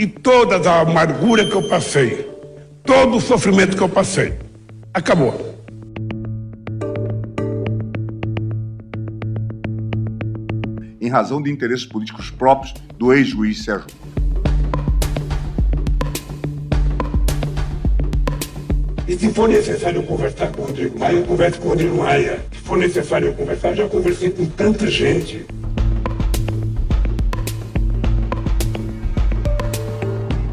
E toda a amargura que eu passei, todo o sofrimento que eu passei, acabou. Em razão de interesses políticos próprios do ex-juiz Sérgio E se for necessário conversar com o Rodrigo Maia, eu converso com o Rodrigo Maia. Se for necessário eu conversar, já conversei com tanta gente.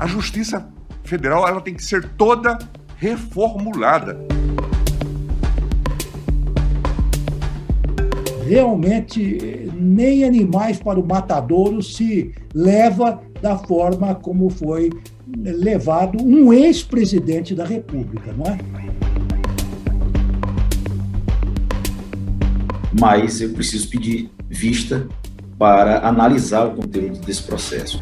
A Justiça Federal ela tem que ser toda reformulada. Realmente, nem animais para o matadouro se leva da forma como foi levado um ex-presidente da República, não é? Mas eu preciso pedir vista para analisar o conteúdo desse processo.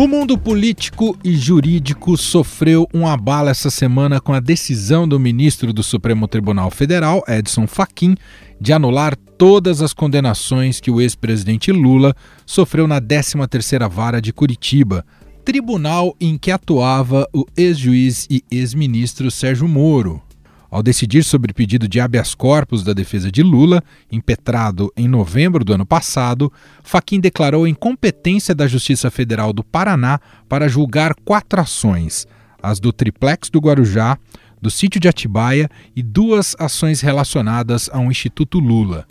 O mundo político e jurídico sofreu um abalo essa semana com a decisão do ministro do Supremo Tribunal Federal, Edson Fachin, de anular todas as condenações que o ex-presidente Lula sofreu na 13ª Vara de Curitiba, tribunal em que atuava o ex-juiz e ex-ministro Sérgio Moro. Ao decidir sobre o pedido de habeas corpus da defesa de Lula, impetrado em novembro do ano passado, Faquim declarou a incompetência da Justiça Federal do Paraná para julgar quatro ações: as do triplex do Guarujá, do sítio de Atibaia e duas ações relacionadas ao Instituto Lula.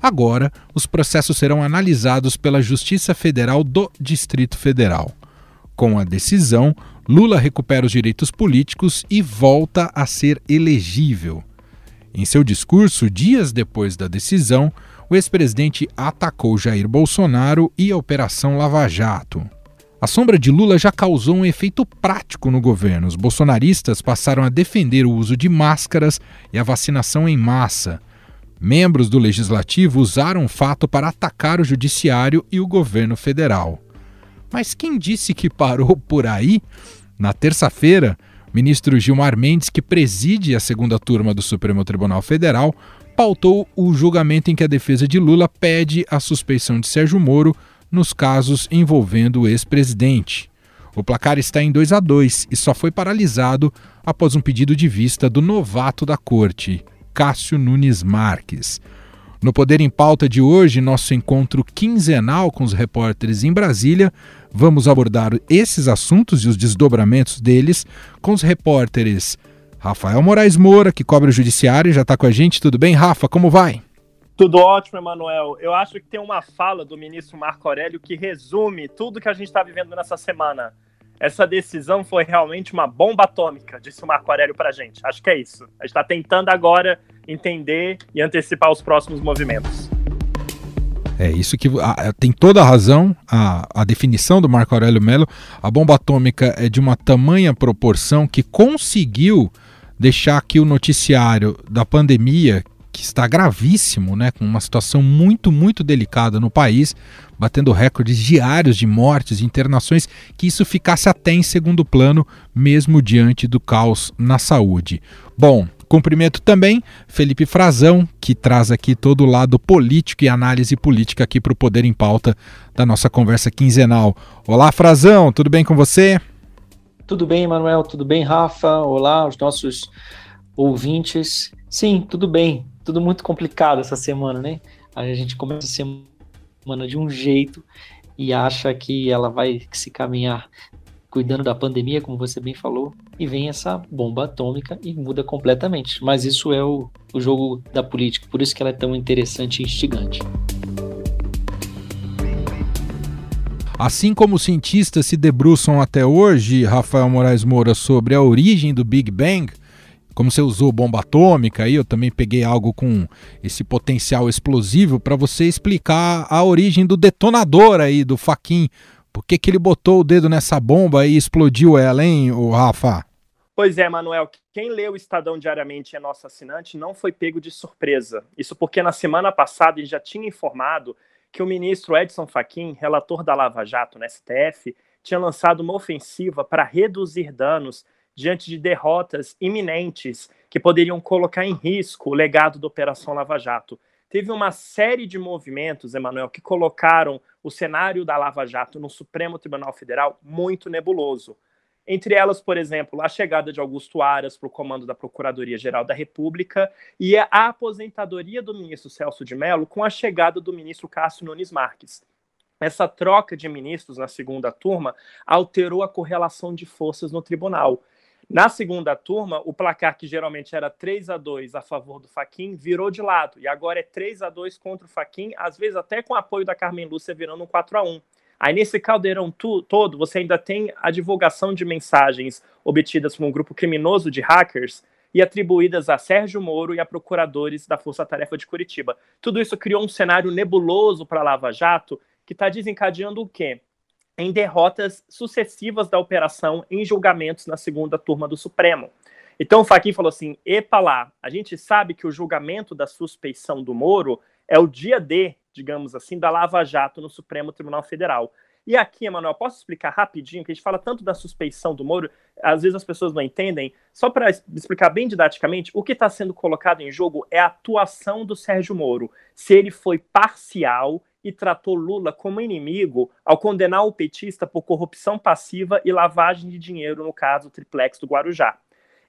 Agora, os processos serão analisados pela Justiça Federal do Distrito Federal. Com a decisão, Lula recupera os direitos políticos e volta a ser elegível. Em seu discurso, dias depois da decisão, o ex-presidente atacou Jair Bolsonaro e a Operação Lava Jato. A sombra de Lula já causou um efeito prático no governo. Os bolsonaristas passaram a defender o uso de máscaras e a vacinação em massa. Membros do legislativo usaram o fato para atacar o judiciário e o governo federal. Mas quem disse que parou por aí? Na terça-feira, o ministro Gilmar Mendes, que preside a segunda turma do Supremo Tribunal Federal, pautou o julgamento em que a defesa de Lula pede a suspeição de Sérgio Moro nos casos envolvendo o ex-presidente. O placar está em 2 a 2 e só foi paralisado após um pedido de vista do novato da corte, Cássio Nunes Marques. No Poder em Pauta de hoje, nosso encontro quinzenal com os repórteres em Brasília, vamos abordar esses assuntos e os desdobramentos deles com os repórteres Rafael Moraes Moura, que cobre o judiciário, já está com a gente. Tudo bem, Rafa? Como vai? Tudo ótimo, Emanuel. Eu acho que tem uma fala do ministro Marco Aurélio que resume tudo que a gente está vivendo nessa semana. Essa decisão foi realmente uma bomba atômica, disse o Marco Aurélio para a gente. Acho que é isso. A gente está tentando agora entender e antecipar os próximos movimentos. É isso que a, tem toda a razão, a, a definição do Marco Aurélio Melo. A bomba atômica é de uma tamanha proporção que conseguiu deixar aqui o noticiário da pandemia, que está gravíssimo, né, com uma situação muito, muito delicada no país, batendo recordes diários de mortes e internações, que isso ficasse até em segundo plano, mesmo diante do caos na saúde. Bom, cumprimento também Felipe Frazão, que traz aqui todo o lado político e análise política aqui para o Poder em Pauta da nossa conversa quinzenal. Olá, Frazão, tudo bem com você? Tudo bem, Manuel, tudo bem, Rafa? Olá, os nossos ouvintes. Sim, tudo bem tudo muito complicado essa semana, né? A gente começa a semana de um jeito e acha que ela vai se caminhar cuidando da pandemia, como você bem falou, e vem essa bomba atômica e muda completamente. Mas isso é o, o jogo da política, por isso que ela é tão interessante e instigante. Assim como cientistas se debruçam até hoje, Rafael Moraes Moura, sobre a origem do Big Bang, como você usou bomba atômica, aí eu também peguei algo com esse potencial explosivo para você explicar a origem do detonador aí do Faquin. Por que, que ele botou o dedo nessa bomba e explodiu ela, hein, o Rafa? Pois é, Manuel. Quem lê o Estadão diariamente é nosso assinante não foi pego de surpresa. Isso porque na semana passada ele já tinha informado que o ministro Edson Fachin, relator da Lava Jato no STF, tinha lançado uma ofensiva para reduzir danos diante de derrotas iminentes que poderiam colocar em risco o legado da Operação Lava Jato. Teve uma série de movimentos, Emanuel, que colocaram o cenário da Lava Jato no Supremo Tribunal Federal muito nebuloso. Entre elas, por exemplo, a chegada de Augusto Aras para o comando da Procuradoria-Geral da República e a aposentadoria do ministro Celso de Mello com a chegada do ministro Cássio Nunes Marques. Essa troca de ministros na segunda turma alterou a correlação de forças no tribunal. Na segunda turma, o placar que geralmente era 3 a 2 a favor do Faquin virou de lado e agora é 3 a 2 contra o Faquin, às vezes até com apoio da Carmen Lúcia virando um 4 a 1. Aí nesse caldeirão tu, todo, você ainda tem a divulgação de mensagens obtidas por um grupo criminoso de hackers e atribuídas a Sérgio Moro e a procuradores da Força Tarefa de Curitiba. Tudo isso criou um cenário nebuloso para a Lava Jato que está desencadeando o quê? Em derrotas sucessivas da operação em julgamentos na segunda turma do Supremo. Então o Fachin falou assim: epa lá, a gente sabe que o julgamento da suspeição do Moro é o dia D, digamos assim, da Lava Jato no Supremo Tribunal Federal. E aqui, Emanuel, posso explicar rapidinho, que a gente fala tanto da suspeição do Moro, às vezes as pessoas não entendem. Só para explicar bem didaticamente, o que está sendo colocado em jogo é a atuação do Sérgio Moro. Se ele foi parcial e tratou Lula como inimigo ao condenar o petista por corrupção passiva e lavagem de dinheiro no caso triplex do Guarujá.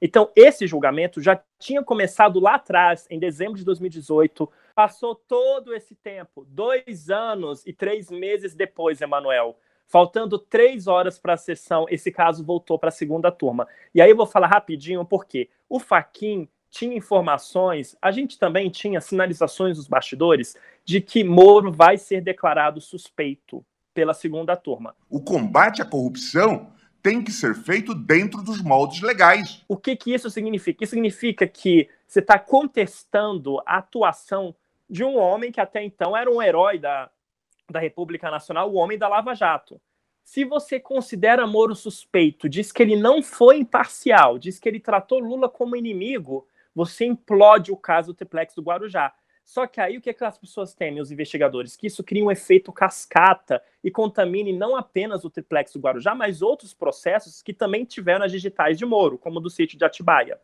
Então, esse julgamento já tinha começado lá atrás, em dezembro de 2018. Passou todo esse tempo, dois anos e três meses depois, Emanuel. Faltando três horas para a sessão, esse caso voltou para a segunda turma. E aí eu vou falar rapidinho porque o Faquin tinha informações, a gente também tinha sinalizações dos bastidores de que Moro vai ser declarado suspeito pela segunda turma. O combate à corrupção tem que ser feito dentro dos moldes legais. O que, que isso significa? Isso significa que você está contestando a atuação de um homem que até então era um herói da, da República Nacional, o homem da Lava Jato. Se você considera Moro suspeito, diz que ele não foi imparcial, diz que ele tratou Lula como inimigo, você implode o caso do triplex do Guarujá. Só que aí o que, é que as pessoas temem, os investigadores? Que isso cria um efeito cascata e contamine não apenas o triplex do Guarujá, mas outros processos que também tiveram as digitais de Moro, como do sítio de Atibaia.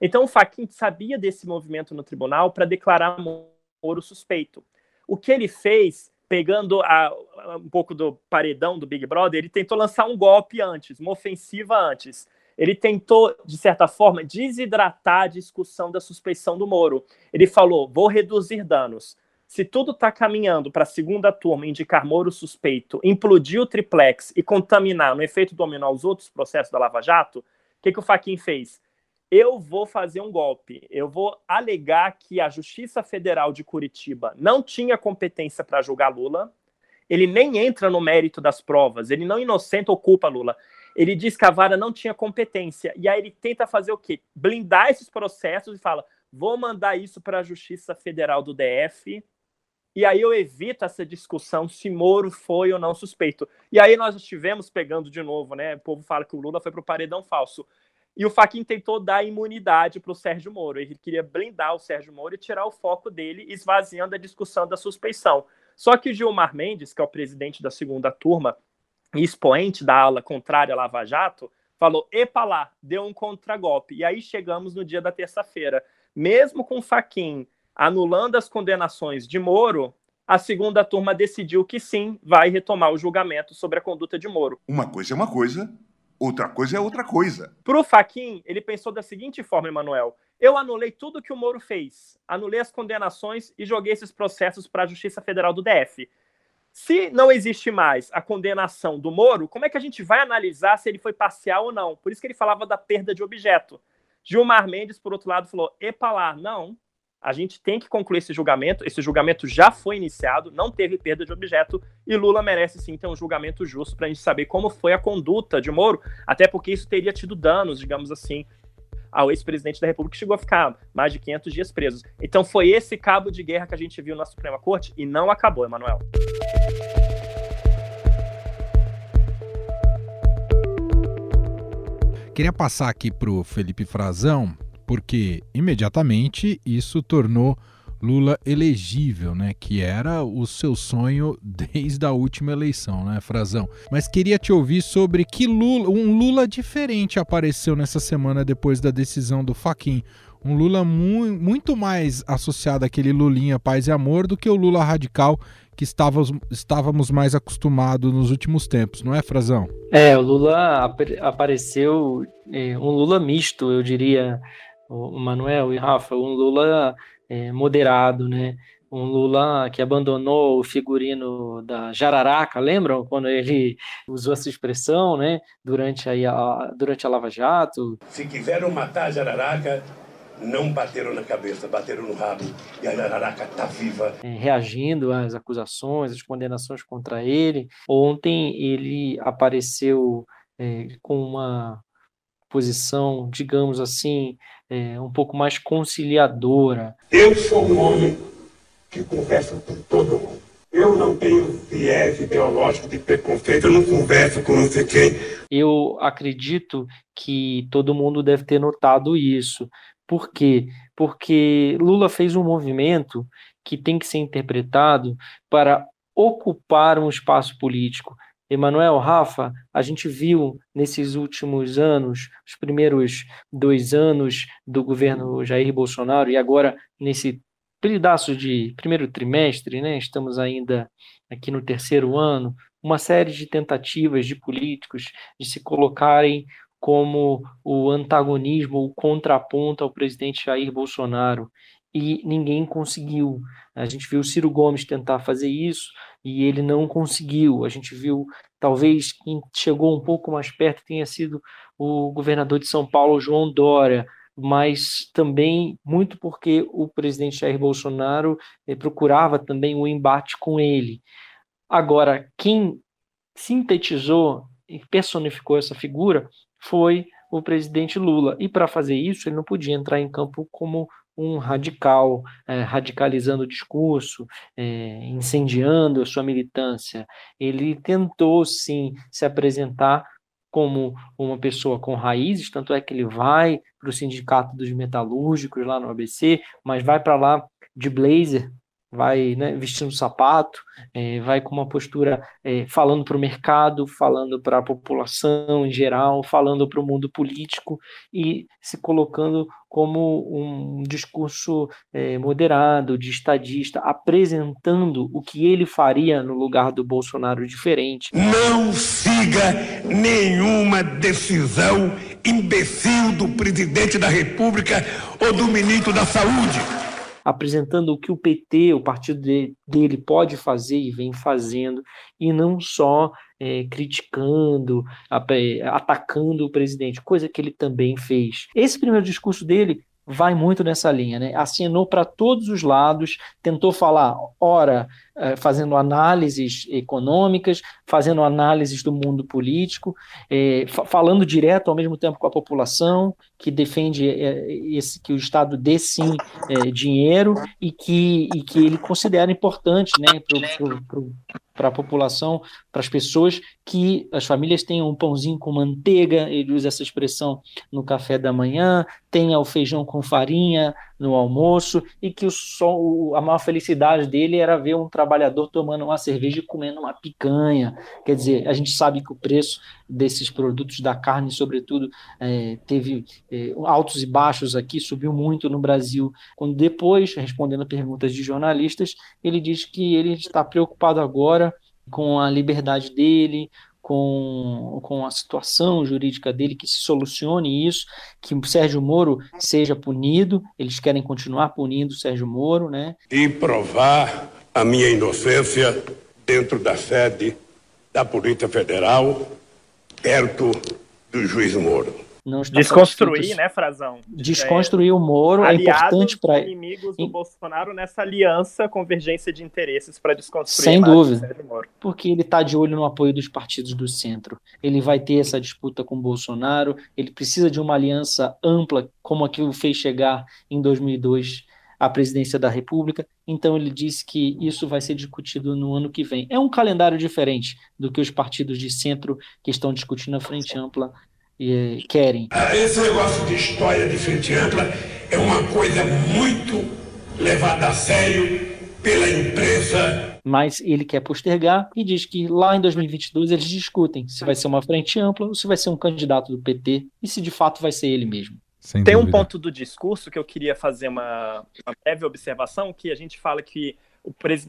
Então o Faquin sabia desse movimento no tribunal para declarar Moro suspeito. O que ele fez, pegando a, um pouco do paredão do Big Brother, ele tentou lançar um golpe antes, uma ofensiva antes ele tentou, de certa forma, desidratar a discussão da suspeição do Moro. Ele falou: vou reduzir danos. Se tudo está caminhando para a segunda turma indicar Moro suspeito, implodir o triplex e contaminar no efeito dominó os outros processos da Lava Jato, o que, que o Faquin fez? Eu vou fazer um golpe. Eu vou alegar que a Justiça Federal de Curitiba não tinha competência para julgar Lula. Ele nem entra no mérito das provas. Ele não inocenta ou culpa Lula ele diz que a vara não tinha competência. E aí ele tenta fazer o quê? Blindar esses processos e fala: vou mandar isso para a Justiça Federal do DF. E aí eu evito essa discussão se Moro foi ou não suspeito. E aí nós estivemos pegando de novo, né? O povo fala que o Lula foi para o paredão falso. E o Faquin tentou dar imunidade para o Sérgio Moro. Ele queria blindar o Sérgio Moro e tirar o foco dele, esvaziando a discussão da suspeição. Só que Gilmar Mendes, que é o presidente da segunda turma, expoente da ala contrária à Lava Jato, falou: epa lá, deu um contragolpe. E aí chegamos no dia da terça-feira. Mesmo com Faquin anulando as condenações de Moro, a segunda turma decidiu que sim, vai retomar o julgamento sobre a conduta de Moro. Uma coisa é uma coisa, outra coisa é outra coisa. Para o Faquin, ele pensou da seguinte forma, Emanuel: eu anulei tudo que o Moro fez, anulei as condenações e joguei esses processos para a Justiça Federal do DF. Se não existe mais a condenação do Moro, como é que a gente vai analisar se ele foi parcial ou não? Por isso que ele falava da perda de objeto. Gilmar Mendes, por outro lado, falou: epa lá, não, a gente tem que concluir esse julgamento. Esse julgamento já foi iniciado, não teve perda de objeto, e Lula merece sim ter um julgamento justo para a gente saber como foi a conduta de Moro, até porque isso teria tido danos, digamos assim, ao ex-presidente da República, que chegou a ficar mais de 500 dias preso. Então foi esse cabo de guerra que a gente viu na Suprema Corte e não acabou, Emanuel. Queria passar aqui para o Felipe Frazão, porque imediatamente isso tornou Lula elegível, né? Que era o seu sonho desde a última eleição, né, Frazão? Mas queria te ouvir sobre que Lula, um Lula diferente apareceu nessa semana depois da decisão do Faquin. um Lula mu muito mais associado àquele Lulinha paz e amor do que o Lula radical que estávamos, estávamos mais acostumados nos últimos tempos, não é, Frazão? É, o Lula ap apareceu é, um Lula misto, eu diria, o Manuel e Rafa, um Lula é, moderado, né? Um Lula que abandonou o figurino da jararaca, lembram quando ele usou essa expressão, né? Durante a, durante a Lava Jato. Se quiseram matar a jararaca, não bateram na cabeça, bateram no rabo e a Jararaca está viva. É, reagindo às acusações, às condenações contra ele. Ontem ele apareceu é, com uma posição, digamos assim, é, um pouco mais conciliadora. Eu sou um homem que conversa com todo mundo. Eu não tenho viés ideológico de preconceito, eu não converso com não sei quem. Eu acredito que todo mundo deve ter notado isso. Por quê? Porque Lula fez um movimento que tem que ser interpretado para ocupar um espaço político. Emanuel, Rafa, a gente viu nesses últimos anos, os primeiros dois anos do governo Jair Bolsonaro, e agora nesse pedaço de primeiro trimestre, né, estamos ainda aqui no terceiro ano, uma série de tentativas de políticos de se colocarem como o antagonismo, o contraponto ao presidente Jair Bolsonaro. E ninguém conseguiu. A gente viu Ciro Gomes tentar fazer isso e ele não conseguiu. A gente viu, talvez, quem chegou um pouco mais perto tenha sido o governador de São Paulo, João Dória, mas também muito porque o presidente Jair Bolsonaro eh, procurava também o um embate com ele. Agora, quem sintetizou e personificou essa figura foi o presidente Lula. E para fazer isso, ele não podia entrar em campo como um radical, é, radicalizando o discurso, é, incendiando a sua militância. Ele tentou, sim, se apresentar como uma pessoa com raízes, tanto é que ele vai para o Sindicato dos Metalúrgicos lá no ABC, mas vai para lá de blazer, vai né, vestindo sapato, é, vai com uma postura é, falando para o mercado, falando para a população em geral, falando para o mundo político e se colocando como um discurso é, moderado, de estadista, apresentando o que ele faria no lugar do Bolsonaro diferente. Não siga nenhuma decisão imbecil do presidente da República ou do ministro da Saúde apresentando o que o PT, o partido de, dele, pode fazer e vem fazendo, e não só é, criticando, atacando o presidente, coisa que ele também fez. Esse primeiro discurso dele vai muito nessa linha, né? Assinou para todos os lados, tentou falar, ora, fazendo análises econômicas, fazendo análises do mundo político, é, falando direto ao mesmo tempo com a população, que defende é, esse, que o Estado dê sim dinheiro e que, e que ele considera importante né, para a população, para as pessoas, que as famílias tenham um pãozinho com manteiga, ele usa essa expressão no café da manhã, tenha o feijão com farinha no almoço, e que o, som, a maior felicidade dele era ver um trabalhador tomando uma cerveja e comendo uma picanha. Quer dizer, a gente sabe que o preço desses produtos da carne, sobretudo, é, teve é, altos e baixos aqui, subiu muito no Brasil. Quando depois, respondendo a perguntas de jornalistas, ele diz que ele está preocupado agora com a liberdade dele, com, com a situação jurídica dele, que se solucione isso, que o Sérgio Moro seja punido, eles querem continuar punindo o Sérgio Moro, né? E provar a minha inocência dentro da sede da Polícia Federal, perto do juiz Moro. Não Desconstruir, né, Frazão? Desconstruir é, o Moro é importante para inimigos do Bolsonaro nessa aliança, convergência de interesses para desconstruir. Sem dúvida. Porque ele está de olho no apoio dos partidos do centro. Ele vai ter essa disputa com o Bolsonaro. Ele precisa de uma aliança ampla, como a que o fez chegar em 2002 à presidência da República. Então ele disse que isso vai ser discutido no ano que vem. É um calendário diferente do que os partidos de centro que estão discutindo a frente ampla e, querem. Esse negócio de história de frente ampla é uma coisa muito levada a sério pela imprensa. Mas ele quer postergar e diz que lá em 2022 eles discutem se vai ser uma frente ampla ou se vai ser um candidato do PT e se de fato vai ser ele mesmo. Sem Tem dúvida. um ponto do discurso que eu queria fazer uma, uma breve observação, que a gente fala que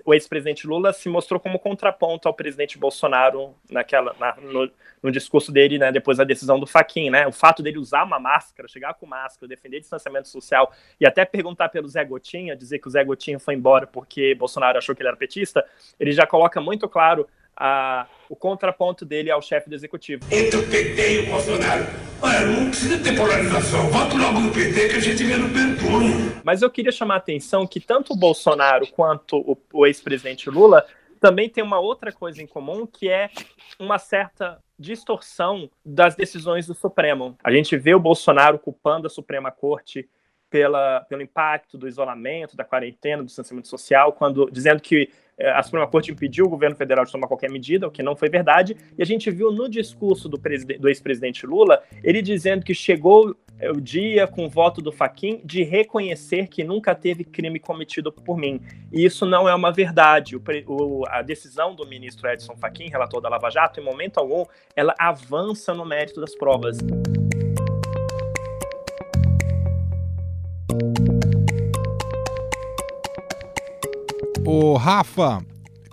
o, ex-presidente Lula se mostrou como contraponto ao presidente Bolsonaro naquela, na, no, no, discurso dele, né, depois da decisão do Faquin, né, o fato dele usar uma máscara, chegar com máscara, defender distanciamento social e até perguntar pelo Zé Gotinha, dizer que o Zé Gotinha foi embora porque Bolsonaro achou que ele era petista, ele já coloca muito claro a, o contraponto dele ao chefe do executivo. Entre o PT e o Bolsonaro. Olha, não precisa ter polarização. Voto logo no PT que a gente vê no primeiro Mas eu queria chamar a atenção que tanto o Bolsonaro quanto o, o ex-presidente Lula também tem uma outra coisa em comum, que é uma certa distorção das decisões do Supremo. A gente vê o Bolsonaro culpando a Suprema Corte pela, pelo impacto do isolamento, da quarentena, do distanciamento social, quando dizendo que a Suprema Corte impediu o governo federal de tomar qualquer medida, o que não foi verdade, e a gente viu no discurso do, do ex-presidente Lula, ele dizendo que chegou é, o dia, com o voto do Faquin, de reconhecer que nunca teve crime cometido por mim. E isso não é uma verdade. O, o, a decisão do ministro Edson Fachin, relator da Lava Jato, em momento algum, ela avança no mérito das provas. O Rafa,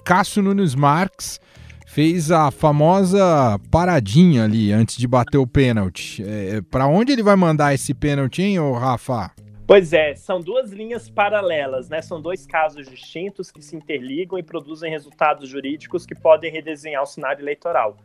Cássio Nunes Marques fez a famosa paradinha ali antes de bater o pênalti. É, para onde ele vai mandar esse pênalti, hein, ô Rafa? Pois é, são duas linhas paralelas, né? São dois casos distintos que se interligam e produzem resultados jurídicos que podem redesenhar o cenário eleitoral.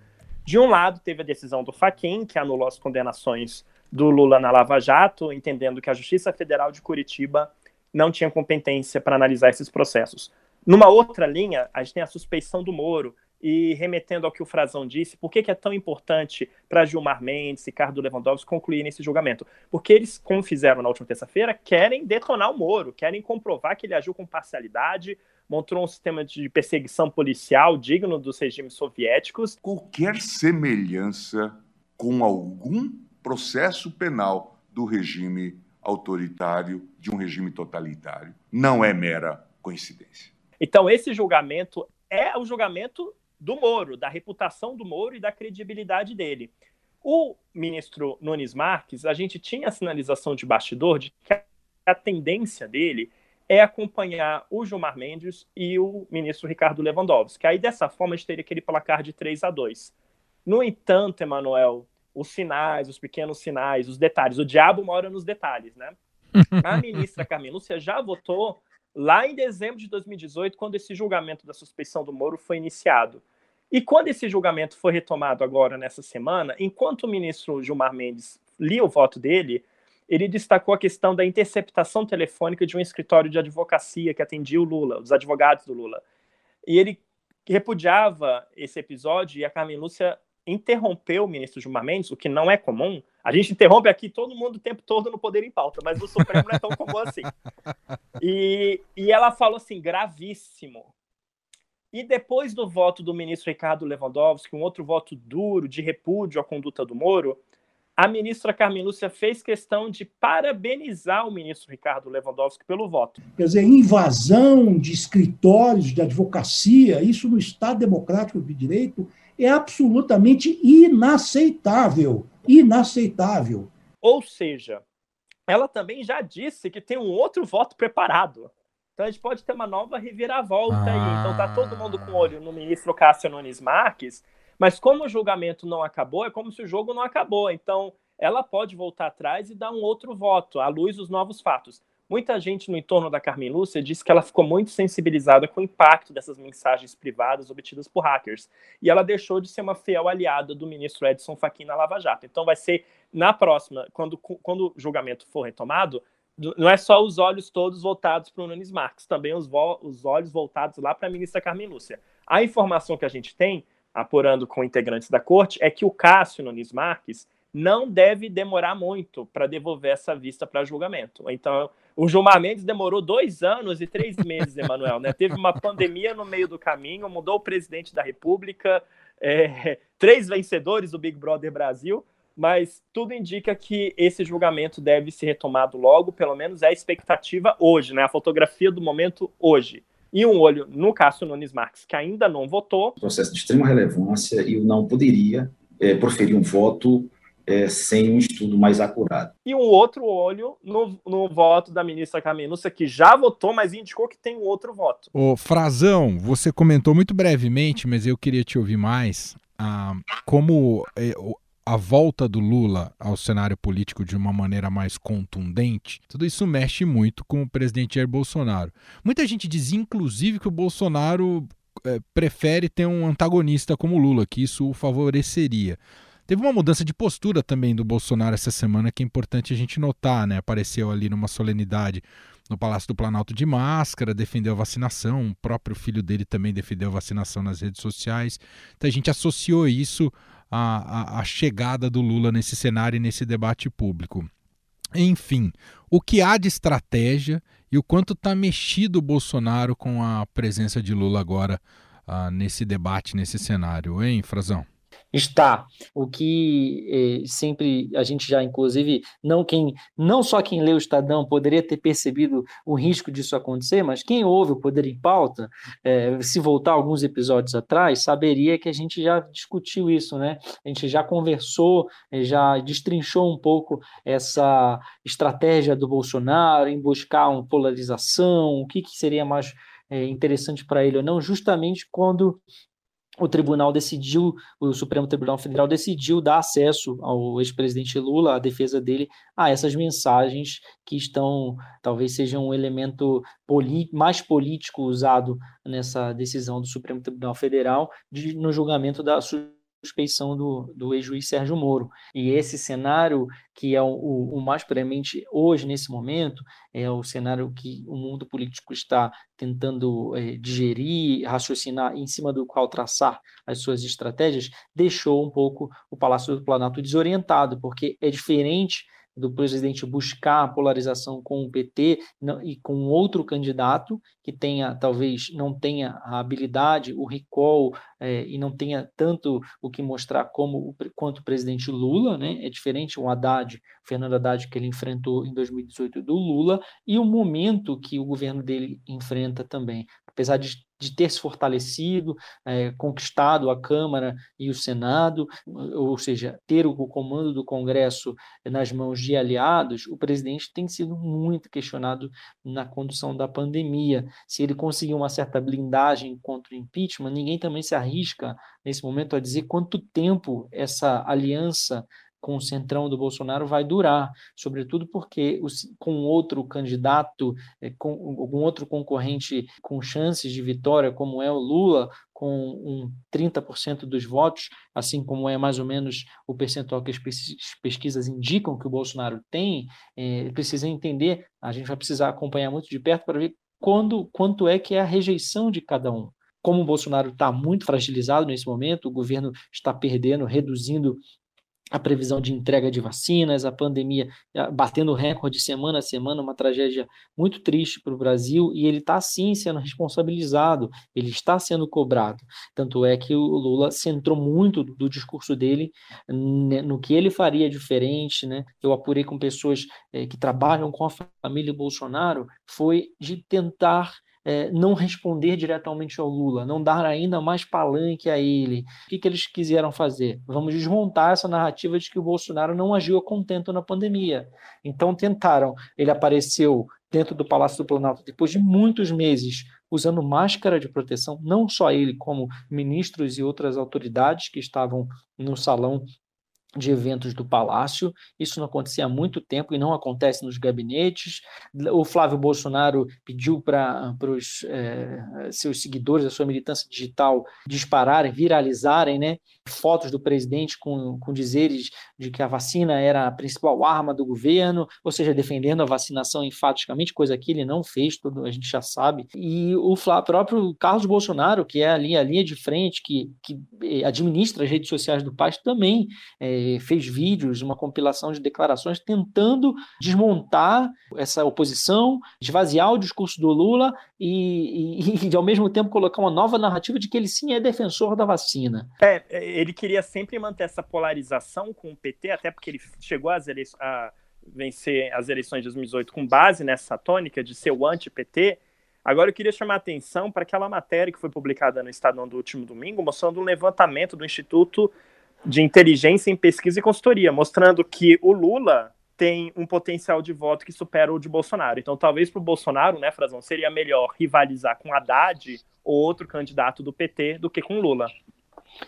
De um lado, teve a decisão do Faquin, que anulou as condenações do Lula na Lava Jato, entendendo que a Justiça Federal de Curitiba não tinha competência para analisar esses processos. Numa outra linha, a gente tem a suspeição do Moro, e remetendo ao que o Frazão disse, por que, que é tão importante para Gilmar Mendes e Ricardo Lewandowski concluírem esse julgamento? Porque eles, como fizeram na última terça-feira, querem detonar o Moro, querem comprovar que ele agiu com parcialidade, montou um sistema de perseguição policial digno dos regimes soviéticos. Qualquer semelhança com algum processo penal do regime autoritário, de um regime totalitário, não é mera coincidência. Então, esse julgamento é o julgamento do Moro, da reputação do Moro e da credibilidade dele. O ministro Nunes Marques, a gente tinha a sinalização de bastidor de que a tendência dele é acompanhar o Gilmar Mendes e o ministro Ricardo Lewandowski. Aí, dessa forma, a gente teria aquele placar de 3 a 2. No entanto, Emanuel, os sinais, os pequenos sinais, os detalhes, o diabo mora nos detalhes, né? A ministra Carmen Lúcia já votou lá em dezembro de 2018, quando esse julgamento da suspeição do Moro foi iniciado. E quando esse julgamento foi retomado agora nessa semana, enquanto o ministro Gilmar Mendes lia o voto dele, ele destacou a questão da interceptação telefônica de um escritório de advocacia que atendia o Lula, os advogados do Lula. E ele repudiava esse episódio e a Carmen Lúcia interrompeu o ministro Gilmar Mendes, o que não é comum. A gente interrompe aqui todo mundo o tempo todo no Poder em Pauta, mas o Supremo não é tão comum assim. E, e ela falou assim, gravíssimo. E depois do voto do ministro Ricardo Lewandowski, um outro voto duro de repúdio à conduta do Moro, a ministra Carmen Lúcia fez questão de parabenizar o ministro Ricardo Lewandowski pelo voto. Quer dizer, invasão de escritórios de advocacia, isso no Estado Democrático de Direito é absolutamente inaceitável. Inaceitável. Ou seja, ela também já disse que tem um outro voto preparado. Então a gente pode ter uma nova reviravolta ah. aí. Então tá todo mundo com olho no ministro Cássio Nunes Marques, mas como o julgamento não acabou, é como se o jogo não acabou. Então ela pode voltar atrás e dar um outro voto, à luz dos novos fatos. Muita gente no entorno da Carmen Lúcia disse que ela ficou muito sensibilizada com o impacto dessas mensagens privadas obtidas por hackers. E ela deixou de ser uma fiel aliada do ministro Edson Fachin na Lava Jato. Então vai ser na próxima, quando, quando o julgamento for retomado, não é só os olhos todos voltados para o Nunes Marques, também os, os olhos voltados lá para a ministra Carmen Lúcia. A informação que a gente tem, apurando com integrantes da corte, é que o Cássio Nunes Marques não deve demorar muito para devolver essa vista para julgamento. Então, o Gilmar Mendes demorou dois anos e três meses, Emanuel, né? Teve uma pandemia no meio do caminho, mudou o presidente da República, é, três vencedores do Big Brother Brasil, mas tudo indica que esse julgamento deve ser retomado logo, pelo menos é a expectativa hoje, né? A fotografia do momento hoje. E um olho no Cássio Nunes Marques, que ainda não votou. Processo de extrema relevância e não poderia é, proferir um voto é, sem um estudo mais acurado. E um outro olho no, no voto da ministra Caminuça, que já votou, mas indicou que tem um outro voto. Ô, Frazão, você comentou muito brevemente, mas eu queria te ouvir mais. Ah, como é, a volta do Lula ao cenário político de uma maneira mais contundente, tudo isso mexe muito com o presidente Jair Bolsonaro. Muita gente diz, inclusive, que o Bolsonaro é, prefere ter um antagonista como Lula, que isso o favoreceria. Teve uma mudança de postura também do Bolsonaro essa semana que é importante a gente notar, né? Apareceu ali numa solenidade no Palácio do Planalto de máscara, defendeu a vacinação, o próprio filho dele também defendeu a vacinação nas redes sociais. Então a gente associou isso à, à, à chegada do Lula nesse cenário e nesse debate público. Enfim, o que há de estratégia e o quanto está mexido o Bolsonaro com a presença de Lula agora uh, nesse debate, nesse cenário, hein, Frazão? Está. O que eh, sempre a gente já, inclusive, não quem, não só quem lê o Estadão poderia ter percebido o risco disso acontecer, mas quem ouve o Poder em Pauta, eh, se voltar alguns episódios atrás, saberia que a gente já discutiu isso, né? A gente já conversou, eh, já destrinchou um pouco essa estratégia do Bolsonaro em buscar uma polarização, o que, que seria mais interessante para ele ou não, justamente quando o tribunal decidiu, o Supremo Tribunal Federal decidiu dar acesso ao ex-presidente Lula, a defesa dele, a essas mensagens que estão, talvez sejam um elemento mais político usado nessa decisão do Supremo Tribunal Federal de, no julgamento da suspeição do, do ex-juiz Sérgio Moro. E esse cenário, que é o, o, mais premente hoje, nesse momento, é o cenário que o mundo político está tentando é, digerir, raciocinar, em cima do qual traçar as suas estratégias, deixou um pouco o Palácio do Planalto desorientado, porque é diferente do presidente buscar a polarização com o PT e com outro candidato que tenha, talvez não tenha a habilidade, o recall é, e não tenha tanto o que mostrar como quanto o presidente Lula, né? É diferente o Haddad, o Fernando Haddad que ele enfrentou em 2018 do Lula e o momento que o governo dele enfrenta também. Apesar de de ter se fortalecido, é, conquistado a Câmara e o Senado, ou seja, ter o comando do Congresso nas mãos de aliados, o presidente tem sido muito questionado na condução da pandemia. Se ele conseguir uma certa blindagem contra o impeachment, ninguém também se arrisca nesse momento a dizer quanto tempo essa aliança com o centrão do Bolsonaro vai durar, sobretudo porque os, com outro candidato, é, com algum outro concorrente com chances de vitória, como é o Lula, com um 30% dos votos, assim como é mais ou menos o percentual que as pesquisas indicam que o Bolsonaro tem, é, precisa entender, a gente vai precisar acompanhar muito de perto para ver quando, quanto é que é a rejeição de cada um. Como o Bolsonaro está muito fragilizado nesse momento, o governo está perdendo, reduzindo a previsão de entrega de vacinas, a pandemia batendo recorde semana a semana, uma tragédia muito triste para o Brasil, e ele está sim sendo responsabilizado, ele está sendo cobrado. Tanto é que o Lula centrou muito do discurso dele no que ele faria diferente, né? Eu apurei com pessoas é, que trabalham com a família Bolsonaro, foi de tentar é, não responder diretamente ao Lula, não dar ainda mais palanque a ele. O que, que eles quiseram fazer? Vamos desmontar essa narrativa de que o Bolsonaro não agiu a contento na pandemia. Então tentaram. Ele apareceu dentro do Palácio do Planalto depois de muitos meses usando máscara de proteção, não só ele, como ministros e outras autoridades que estavam no salão de eventos do Palácio. Isso não acontecia há muito tempo e não acontece nos gabinetes. O Flávio Bolsonaro pediu para os é, seus seguidores, a sua militância digital, dispararem, viralizarem né, fotos do presidente com, com dizeres de que a vacina era a principal arma do governo, ou seja, defendendo a vacinação enfaticamente, coisa que ele não fez, tudo a gente já sabe. E o Flávio, próprio Carlos Bolsonaro, que é ali a linha de frente, que, que eh, administra as redes sociais do país, também é, fez vídeos, uma compilação de declarações tentando desmontar essa oposição, esvaziar o discurso do Lula e, e, e, ao mesmo tempo colocar uma nova narrativa de que ele sim é defensor da vacina. É, ele queria sempre manter essa polarização com o PT, até porque ele chegou às eleições, a vencer as eleições de 2018 com base nessa tônica de ser o anti-PT. Agora eu queria chamar a atenção para aquela matéria que foi publicada no Estadão do último domingo, mostrando um levantamento do Instituto de inteligência em pesquisa e consultoria, mostrando que o Lula tem um potencial de voto que supera o de Bolsonaro. Então, talvez para o Bolsonaro, né, Frazão, seria melhor rivalizar com Haddad ou outro candidato do PT do que com Lula.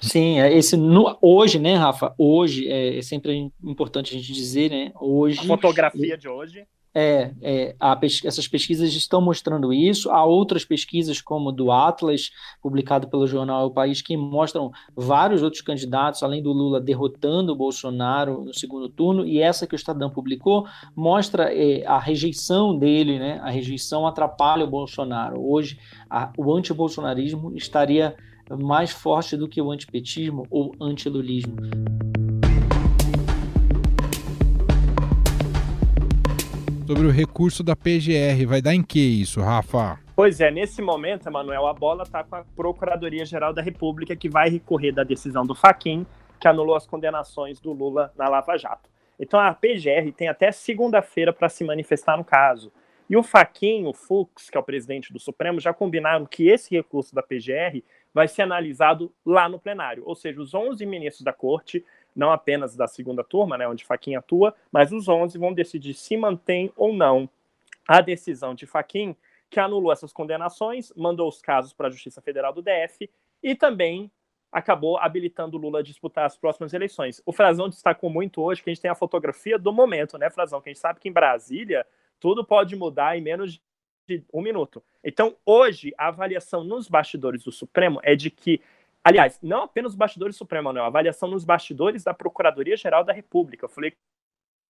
Sim, é esse no, hoje, né, Rafa? Hoje é, é sempre importante a gente dizer, né? Hoje. A fotografia de hoje. É, é a, essas pesquisas estão mostrando isso. Há outras pesquisas, como do Atlas, publicado pelo jornal O País, que mostram vários outros candidatos, além do Lula derrotando o Bolsonaro no segundo turno. E essa que o Estadão publicou mostra é, a rejeição dele, né? A rejeição atrapalha o Bolsonaro. Hoje, a, o antibolsonarismo estaria mais forte do que o antipetismo ou antilulismo. Sobre o recurso da PGR, vai dar em que isso, Rafa? Pois é, nesse momento, Emanuel, a bola está com a Procuradoria-Geral da República, que vai recorrer da decisão do Faquin, que anulou as condenações do Lula na Lava Jato. Então a PGR tem até segunda-feira para se manifestar no caso. E o Faquin, o Fux, que é o presidente do Supremo, já combinaram que esse recurso da PGR vai ser analisado lá no plenário. Ou seja, os 11 ministros da corte, não apenas da segunda turma, né, onde Faquin atua, mas os 11 vão decidir se mantém ou não a decisão de Faquin, que anulou essas condenações, mandou os casos para a Justiça Federal do DF e também acabou habilitando Lula a disputar as próximas eleições. O Frazão destacou muito hoje que a gente tem a fotografia do momento, né, Frazão? Que a gente sabe que em Brasília tudo pode mudar em menos de um minuto. Então, hoje, a avaliação nos bastidores do Supremo é de que, aliás, não apenas os bastidores do Supremo, não, a avaliação nos bastidores da Procuradoria-Geral da República. Eu falei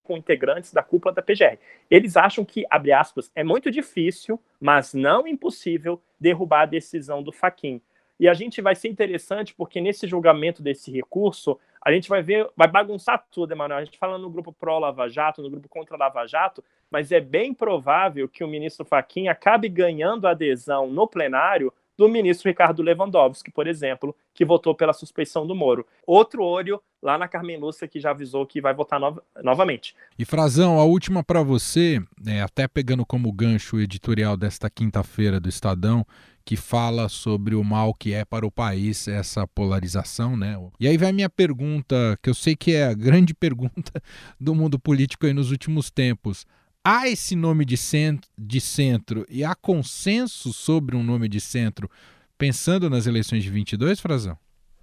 com integrantes da cúpula da PGR. Eles acham que, abre aspas, é muito difícil, mas não impossível, derrubar a decisão do Faquin. E a gente vai ser interessante porque nesse julgamento desse recurso, a gente vai ver, vai bagunçar tudo, Emanuel. A gente fala no grupo pró-Lava Jato, no grupo contra Lava Jato, mas é bem provável que o ministro Faquim acabe ganhando adesão no plenário do ministro Ricardo Lewandowski, por exemplo, que votou pela suspeição do Moro. Outro olho lá na Carmen Lúcia que já avisou que vai votar no novamente. E Frazão, a última para você, é, até pegando como gancho o editorial desta quinta-feira do Estadão, que fala sobre o mal que é para o país essa polarização, né? E aí vai minha pergunta, que eu sei que é a grande pergunta do mundo político aí nos últimos tempos. Há esse nome de centro, de centro e há consenso sobre um nome de centro pensando nas eleições de 22, Frazão?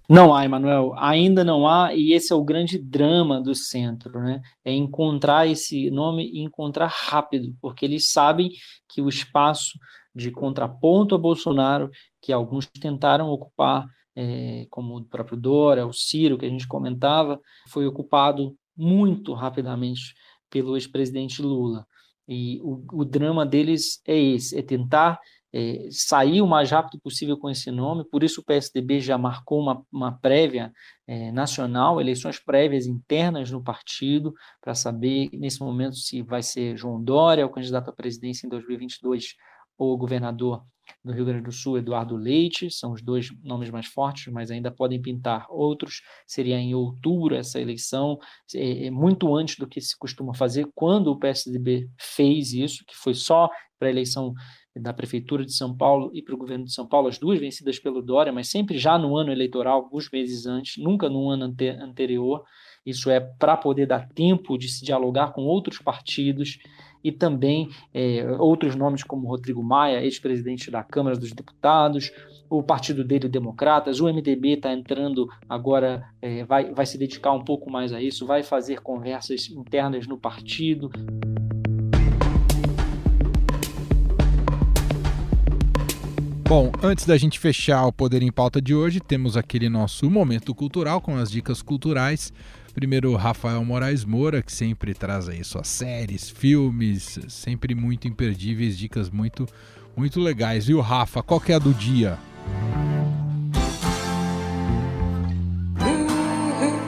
Não há, Emanuel, ainda não há, e esse é o grande drama do centro, né? É encontrar esse nome e encontrar rápido, porque eles sabem que o espaço de contraponto a Bolsonaro, que alguns tentaram ocupar, é, como o próprio Dora, o Ciro, que a gente comentava, foi ocupado muito rapidamente pelo ex-presidente Lula. E o, o, drama deles é esse: é tentar é, sair o mais rápido possível com esse nome. Por isso o PSDB já marcou uma, uma prévia é, nacional, eleições prévias internas no partido, para saber nesse momento se vai ser João Dória, o candidato à presidência em 2022 o governador do Rio Grande do Sul, Eduardo Leite, são os dois nomes mais fortes, mas ainda podem pintar outros. Seria em outubro essa eleição, é, é muito antes do que se costuma fazer, quando o PSDB fez isso, que foi só para a eleição da Prefeitura de São Paulo e para o governo de São Paulo, as duas vencidas pelo Dória, mas sempre já no ano eleitoral, alguns meses antes, nunca no ano ante anterior. Isso é para poder dar tempo de se dialogar com outros partidos e também é, outros nomes como Rodrigo Maia, ex-presidente da Câmara dos Deputados, o partido dele, Democratas, o MDB está entrando agora, é, vai, vai se dedicar um pouco mais a isso, vai fazer conversas internas no partido. Bom, antes da gente fechar o Poder em Pauta de hoje, temos aquele nosso momento cultural com as dicas culturais. Primeiro, Rafael Moraes Moura, que sempre traz aí suas séries, filmes, sempre muito imperdíveis, dicas muito, muito legais. E o Rafa, qual que é a do dia?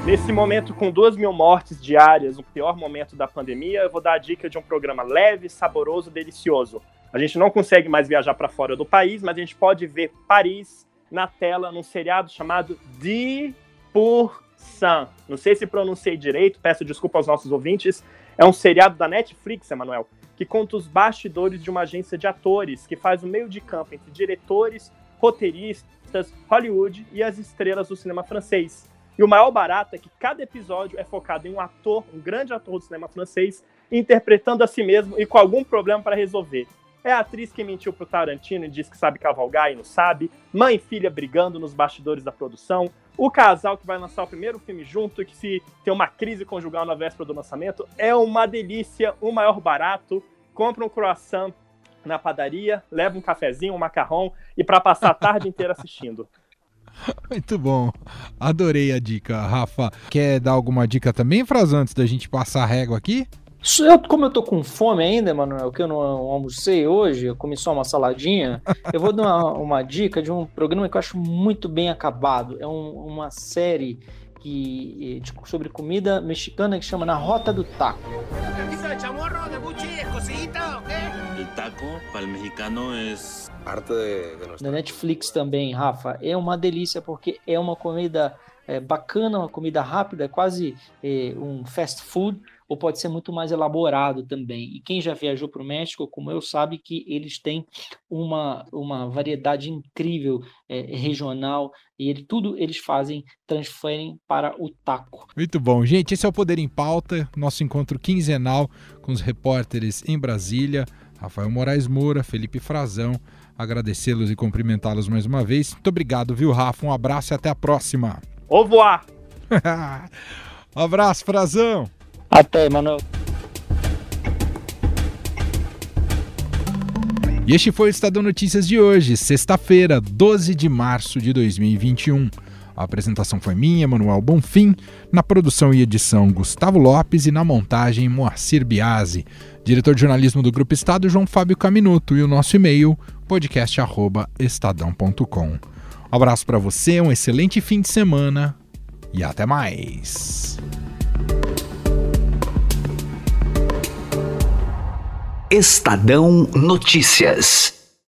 Nesse momento, com duas mil mortes diárias, o pior momento da pandemia, eu vou dar a dica de um programa leve, saboroso, delicioso. A gente não consegue mais viajar para fora do país, mas a gente pode ver Paris na tela num seriado chamado De Por Sam. Não sei se pronunciei direito, peço desculpa aos nossos ouvintes. É um seriado da Netflix, Emanuel, que conta os bastidores de uma agência de atores que faz o meio de campo entre diretores, roteiristas, Hollywood e as estrelas do cinema francês. E o maior barato é que cada episódio é focado em um ator, um grande ator do cinema francês, interpretando a si mesmo e com algum problema para resolver. É a atriz que mentiu pro Tarantino e disse que sabe cavalgar e não sabe. Mãe e filha brigando nos bastidores da produção. O casal que vai lançar o primeiro filme junto e que se tem uma crise conjugal na véspera do lançamento. É uma delícia, o maior barato. Compra um croissant na padaria, leva um cafezinho, um macarrão e para passar a tarde inteira assistindo. Muito bom. Adorei a dica, Rafa. Quer dar alguma dica também, Fraz, antes da gente passar a régua aqui? Eu, como eu tô com fome ainda, Manuel, que eu não almocei hoje, eu comi só uma saladinha, eu vou dar uma, uma dica de um programa que eu acho muito bem acabado. É um, uma série que, de, sobre comida mexicana que chama Na Rota do Taco. Taco para el mexicano es parte Netflix também, Rafa, é uma delícia porque é uma comida é, bacana, uma comida rápida, quase é, um fast food, ou pode ser muito mais elaborado também. E quem já viajou para o México, como eu, sabe que eles têm uma, uma variedade incrível é, regional e ele, tudo eles fazem, transferem para o taco. Muito bom. Gente, esse é o Poder em Pauta, nosso encontro quinzenal com os repórteres em Brasília. Rafael Moraes Moura, Felipe Frazão, agradecê-los e cumprimentá-los mais uma vez. Muito obrigado, viu, Rafa? Um abraço e até a próxima. Au revoir! um abraço, Frazão! Até, Manuel. E este foi o Estadão Notícias de hoje, sexta-feira, 12 de março de 2021. A apresentação foi minha, Manuel Bonfim, na produção e edição Gustavo Lopes e na montagem Moacir Biasi. Diretor de jornalismo do Grupo Estado, João Fábio Caminuto e o nosso e-mail podcast@estadão.com. Um abraço para você, um excelente fim de semana e até mais. Estadão Notícias.